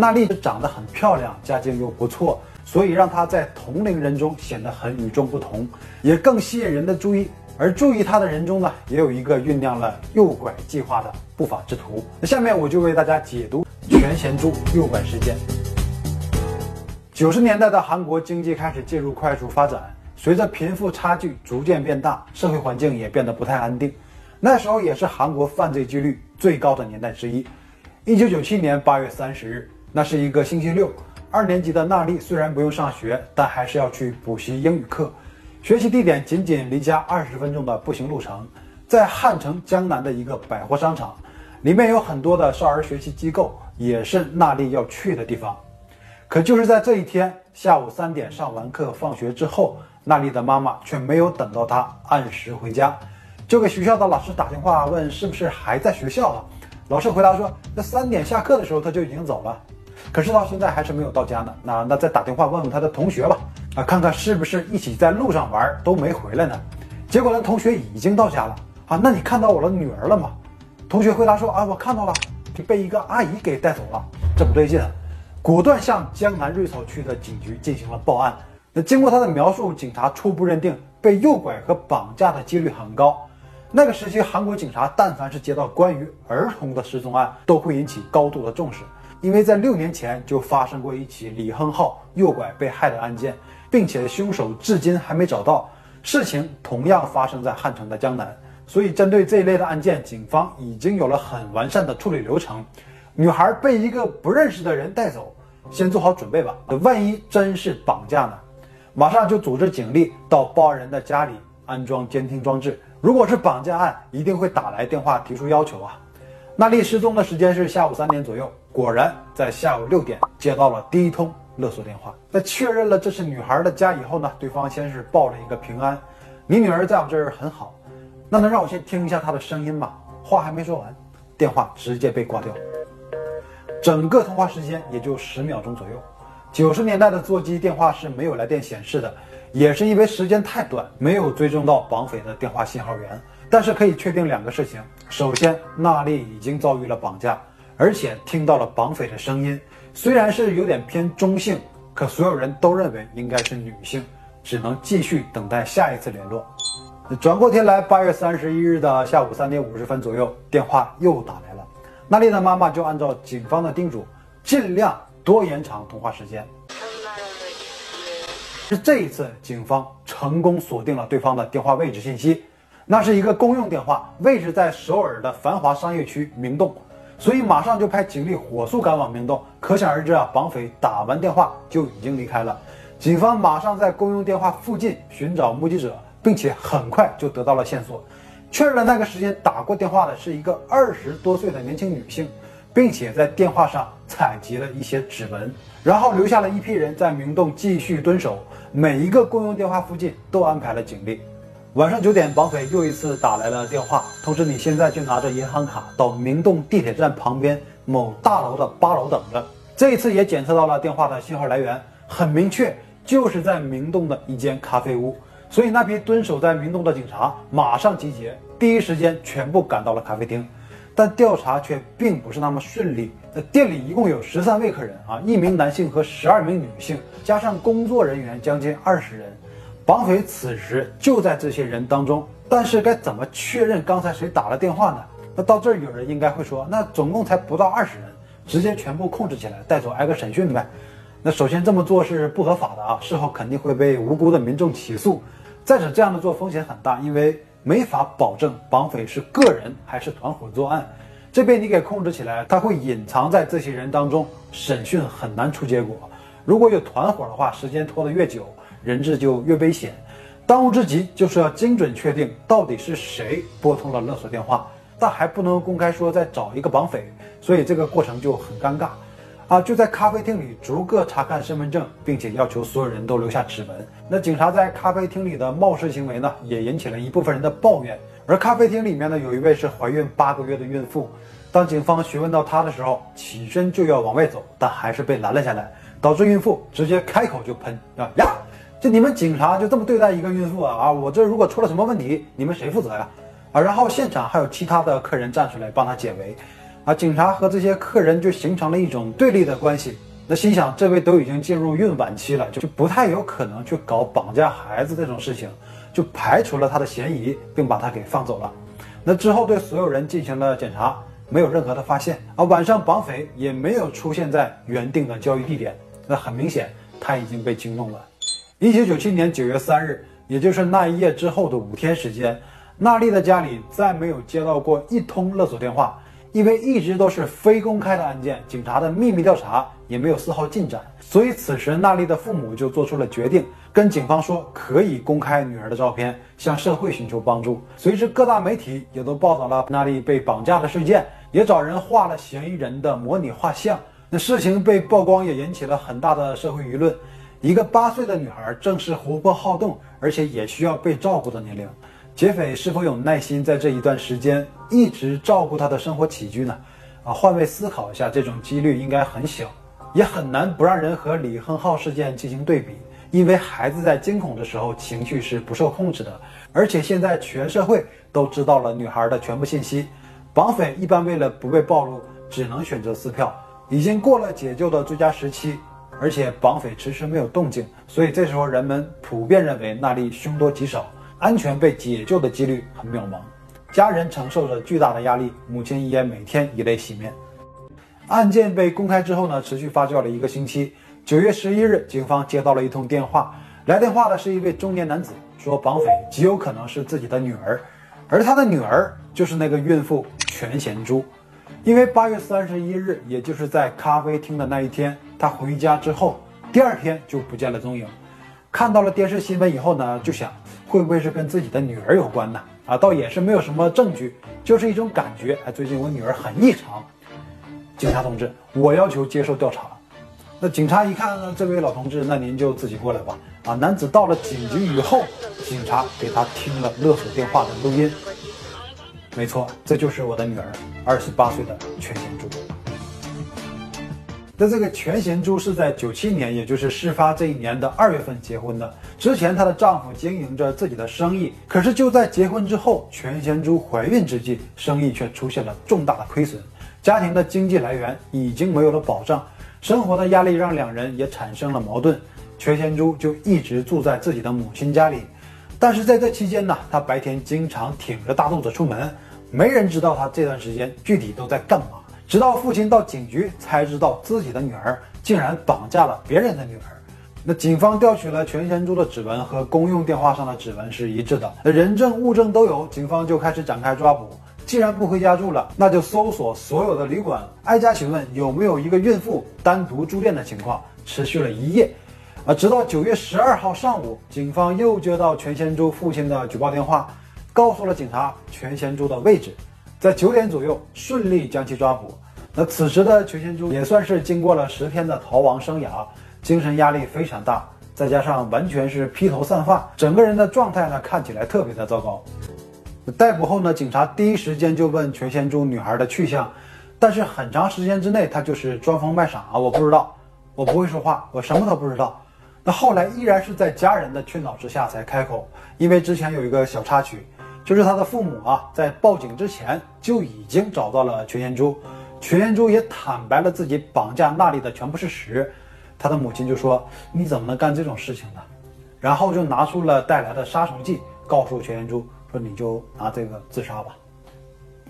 娜丽长得很漂亮，家境又不错，所以让她在同龄人中显得很与众不同，也更吸引人的注意。而注意她的人中呢，也有一个酝酿了诱拐计划的不法之徒。那下面我就为大家解读全贤珠诱拐事件。九十年代的韩国经济开始进入快速发展，随着贫富差距逐渐变大，社会环境也变得不太安定。那时候也是韩国犯罪几率最高的年代之一。一九九七年八月三十日。那是一个星期六，二年级的娜丽虽然不用上学，但还是要去补习英语课。学习地点仅仅离家二十分钟的步行路程，在汉城江南的一个百货商场，里面有很多的少儿学习机构，也是娜丽要去的地方。可就是在这一天下午三点上完课放学之后，娜丽的妈妈却没有等到她按时回家，就给学校的老师打电话问是不是还在学校啊？老师回答说，那三点下课的时候他就已经走了。可是到现在还是没有到家呢。那那再打电话问问他的同学吧，啊，看看是不是一起在路上玩都没回来呢？结果呢，同学已经到家了。啊，那你看到我的女儿了吗？同学回答说啊，我看到了，被一个阿姨给带走了。这不对劲，果断向江南瑞草区的警局进行了报案。那经过他的描述，警察初步认定被诱拐和绑架的几率很高。那个时期，韩国警察但凡是接到关于儿童的失踪案，都会引起高度的重视。因为在六年前就发生过一起李亨浩诱拐被害的案件，并且凶手至今还没找到。事情同样发生在汉城的江南，所以针对这一类的案件，警方已经有了很完善的处理流程。女孩被一个不认识的人带走，先做好准备吧。万一真是绑架呢？马上就组织警力到报案人的家里安装监听装置。如果是绑架案，一定会打来电话提出要求啊。娜丽失踪的时间是下午三点左右，果然在下午六点接到了第一通勒索电话。在确认了这是女孩的家以后呢，对方先是报了一个平安，你女儿在我这儿很好。那能让我先听一下她的声音吗？话还没说完，电话直接被挂掉。整个通话时间也就十秒钟左右。九十年代的座机电话是没有来电显示的，也是因为时间太短，没有追踪到绑匪的电话信号源。但是可以确定两个事情：首先，娜丽已经遭遇了绑架，而且听到了绑匪的声音，虽然是有点偏中性，可所有人都认为应该是女性，只能继续等待下一次联络。转过天来，八月三十一日的下午三点五十分左右，电话又打来了，娜丽的妈妈就按照警方的叮嘱，尽量多延长通话时间。是这一次，警方成功锁定了对方的电话位置信息。那是一个公用电话，位置在首尔的繁华商业区明洞，所以马上就派警力火速赶往明洞。可想而知啊，绑匪打完电话就已经离开了。警方马上在公用电话附近寻找目击者，并且很快就得到了线索，确认了那个时间打过电话的是一个二十多岁的年轻女性，并且在电话上采集了一些指纹，然后留下了一批人在明洞继续蹲守，每一个公用电话附近都安排了警力。晚上九点，绑匪又一次打来了电话，通知你现在就拿着银行卡到明洞地铁站旁边某大楼的八楼等着。这一次也检测到了电话的信号来源，很明确，就是在明洞的一间咖啡屋。所以那批蹲守在明洞的警察马上集结，第一时间全部赶到了咖啡厅。但调查却并不是那么顺利。那店里一共有十三位客人啊，一名男性和十二名女性，加上工作人员将近二十人。绑匪此时就在这些人当中，但是该怎么确认刚才谁打了电话呢？那到这儿有人应该会说，那总共才不到二十人，直接全部控制起来带走挨个审讯呗。那首先这么做是不合法的啊，事后肯定会被无辜的民众起诉。再者，这样的做风险很大，因为没法保证绑匪是个人还是团伙作案。这边你给控制起来，他会隐藏在这些人当中，审讯很难出结果。如果有团伙的话，时间拖得越久。人质就越危险，当务之急就是要精准确定到底是谁拨通了勒索电话，但还不能公开说再找一个绑匪，所以这个过程就很尴尬，啊，就在咖啡厅里逐个查看身份证，并且要求所有人都留下指纹。那警察在咖啡厅里的冒失行为呢，也引起了一部分人的抱怨。而咖啡厅里面呢，有一位是怀孕八个月的孕妇，当警方询问到她的时候，起身就要往外走，但还是被拦了下来，导致孕妇直接开口就喷啊呀！就你们警察就这么对待一个孕妇啊啊！我这如果出了什么问题，你们谁负责呀？啊！然后现场还有其他的客人站出来帮他解围，啊，警察和这些客人就形成了一种对立的关系。那心想，这位都已经进入孕晚期了，就不太有可能去搞绑架孩子这种事情，就排除了他的嫌疑，并把他给放走了。那之后对所有人进行了检查，没有任何的发现啊。晚上绑匪也没有出现在原定的交易地点，那很明显他已经被惊动了。一九九七年九月三日，也就是那一夜之后的五天时间，娜丽的家里再没有接到过一通勒索电话。因为一直都是非公开的案件，警察的秘密调查也没有丝毫进展，所以此时娜丽的父母就做出了决定，跟警方说可以公开女儿的照片，向社会寻求帮助。随之各大媒体也都报道了娜丽被绑架的事件，也找人画了嫌疑人的模拟画像。那事情被曝光，也引起了很大的社会舆论。一个八岁的女孩正是活泼好动，而且也需要被照顾的年龄。劫匪是否有耐心在这一段时间一直照顾她的生活起居呢？啊，换位思考一下，这种几率应该很小，也很难不让人和李亨浩事件进行对比。因为孩子在惊恐的时候情绪是不受控制的，而且现在全社会都知道了女孩的全部信息，绑匪一般为了不被暴露，只能选择撕票。已经过了解救的最佳时期，而且绑匪迟迟没有动静，所以这时候人们普遍认为那里凶多吉少。安全被解救的几率很渺茫，家人承受着巨大的压力，母亲也每天以泪洗面。案件被公开之后呢，持续发酵了一个星期。九月十一日，警方接到了一通电话，来电话的是一位中年男子，说绑匪极有可能是自己的女儿，而他的女儿就是那个孕妇全贤珠。因为八月三十一日，也就是在咖啡厅的那一天，他回家之后，第二天就不见了踪影。看到了电视新闻以后呢，就想。会不会是跟自己的女儿有关呢？啊，倒也是没有什么证据，就是一种感觉。哎，最近我女儿很异常。警察同志，我要求接受调查。那警察一看呢，这位老同志，那您就自己过来吧。啊，男子到了警局以后，警察给他听了勒索电话的录音。没错，这就是我的女儿，二十八岁的全贤珠。那这个全贤珠是在九七年，也就是事发这一年的二月份结婚的。之前她的丈夫经营着自己的生意，可是就在结婚之后，全贤珠怀孕之际，生意却出现了重大的亏损，家庭的经济来源已经没有了保障，生活的压力让两人也产生了矛盾。全贤珠就一直住在自己的母亲家里，但是在这期间呢，她白天经常挺着大肚子出门，没人知道她这段时间具体都在干嘛。直到父亲到警局才知道自己的女儿竟然绑架了别人的女儿。那警方调取了全贤珠的指纹和公用电话上的指纹是一致的，人证物证都有，警方就开始展开抓捕。既然不回家住了，那就搜索所有的旅馆，挨家询问有没有一个孕妇单独住店的情况。持续了一夜，啊，直到九月十二号上午，警方又接到全贤珠父亲的举报电话，告诉了警察全贤珠的位置。在九点左右顺利将其抓捕。那此时的全贤珠也算是经过了十天的逃亡生涯，精神压力非常大，再加上完全是披头散发，整个人的状态呢看起来特别的糟糕。逮捕后呢，警察第一时间就问全贤珠女孩的去向，但是很长时间之内她就是装疯卖傻啊，我不知道，我不会说话，我什么都不知道。那后来依然是在家人的劝导之下才开口，因为之前有一个小插曲。就是他的父母啊，在报警之前就已经找到了全贤珠，全贤珠也坦白了自己绑架娜丽的全部事实。他的母亲就说：“你怎么能干这种事情呢？”然后就拿出了带来的杀虫剂，告诉全贤珠说：“你就拿这个自杀吧。”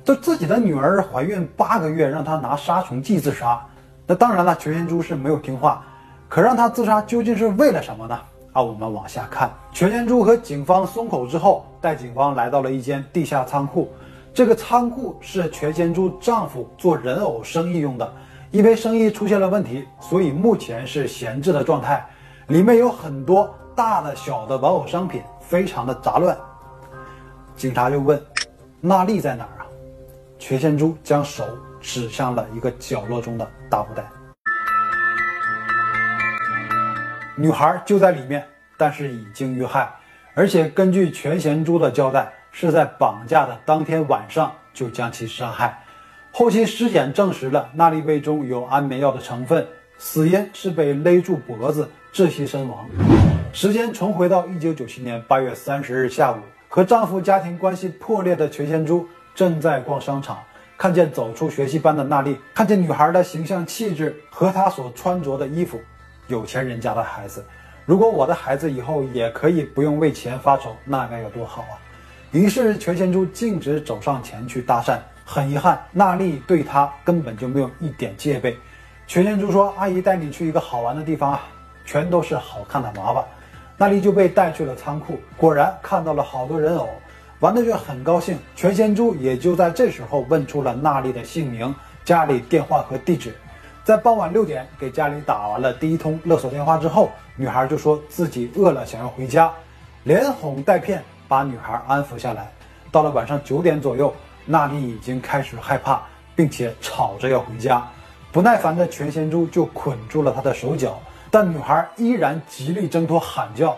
就自己的女儿怀孕八个月，让他拿杀虫剂自杀。那当然了，全贤珠是没有听话，可让他自杀究竟是为了什么呢？啊，我们往下看，全贤珠和警方松口之后，带警方来到了一间地下仓库。这个仓库是全贤珠丈夫做人偶生意用的，因为生意出现了问题，所以目前是闲置的状态。里面有很多大的、小的玩偶商品，非常的杂乱。警察就问：“娜丽在哪儿啊？”全贤珠将手指向了一个角落中的大布袋。女孩就在里面，但是已经遇害，而且根据全贤珠的交代，是在绑架的当天晚上就将其杀害。后期尸检证实了娜丽胃中有安眠药的成分，死因是被勒住脖子窒息身亡。时间重回到一九九七年八月三十日下午，和丈夫家庭关系破裂的全贤珠正在逛商场，看见走出学习班的娜丽，看见女孩的形象气质和她所穿着的衣服，有钱人家的孩子。如果我的孩子以后也可以不用为钱发愁，那该有多好啊！于是全贤珠径直走上前去搭讪。很遗憾，娜丽对他根本就没有一点戒备。全贤珠说：“阿姨带你去一个好玩的地方啊，全都是好看的娃娃。”娜丽就被带去了仓库，果然看到了好多人偶，玩的就很高兴。全贤珠也就在这时候问出了娜丽的姓名、家里电话和地址。在傍晚六点给家里打完了第一通勒索电话之后，女孩就说自己饿了，想要回家，连哄带骗把女孩安抚下来。到了晚上九点左右。娜丽已经开始害怕，并且吵着要回家。不耐烦的全贤珠就捆住了她的手脚，但女孩依然极力挣脱，喊叫。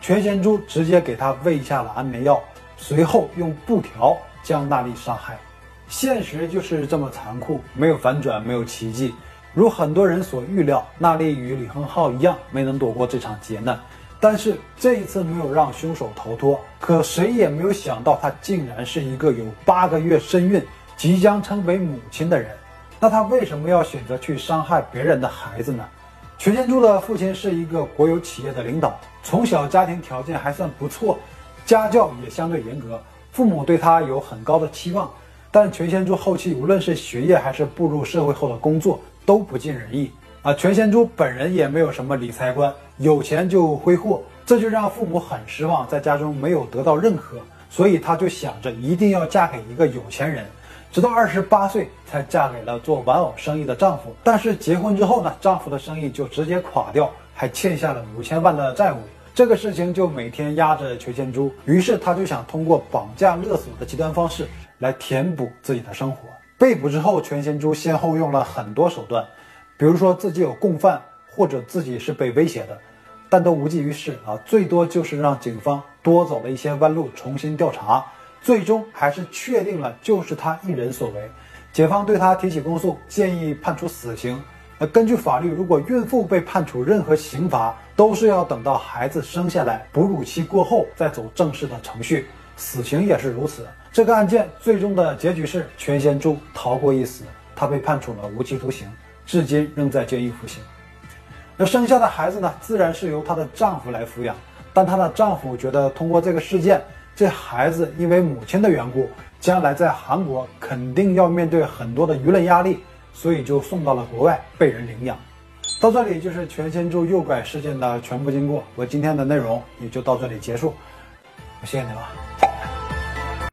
全贤珠直接给她喂下了安眠药，随后用布条将娜丽杀害。现实就是这么残酷，没有反转，没有奇迹。如很多人所预料，娜丽与李亨浩一样，没能躲过这场劫难。但是这一次没有让凶手逃脱，可谁也没有想到，他竟然是一个有八个月身孕、即将成为母亲的人。那他为什么要选择去伤害别人的孩子呢？全贤柱的父亲是一个国有企业的领导，从小家庭条件还算不错，家教也相对严格，父母对他有很高的期望。但全贤柱后期无论是学业还是步入社会后的工作都不尽人意。啊，全贤珠本人也没有什么理财观，有钱就挥霍，这就让父母很失望，在家中没有得到认可，所以他就想着一定要嫁给一个有钱人，直到二十八岁才嫁给了做玩偶生意的丈夫。但是结婚之后呢，丈夫的生意就直接垮掉，还欠下了五千万的债务，这个事情就每天压着全贤珠，于是他就想通过绑架勒索的极端方式来填补自己的生活。被捕之后，全贤珠先后用了很多手段。比如说自己有共犯，或者自己是被威胁的，但都无济于事啊！最多就是让警方多走了一些弯路，重新调查，最终还是确定了就是他一人所为。检方对他提起公诉，建议判处死刑。那根据法律，如果孕妇被判处任何刑罚，都是要等到孩子生下来、哺乳期过后再走正式的程序。死刑也是如此。这个案件最终的结局是全贤珠逃过一死，他被判处了无期徒刑。至今仍在监狱服刑。那生下的孩子呢？自然是由她的丈夫来抚养。但她的丈夫觉得，通过这个事件，这孩子因为母亲的缘故，将来在韩国肯定要面对很多的舆论压力，所以就送到了国外被人领养。到这里就是全贤珠诱拐事件的全部经过。我今天的内容也就到这里结束。我谢谢你了。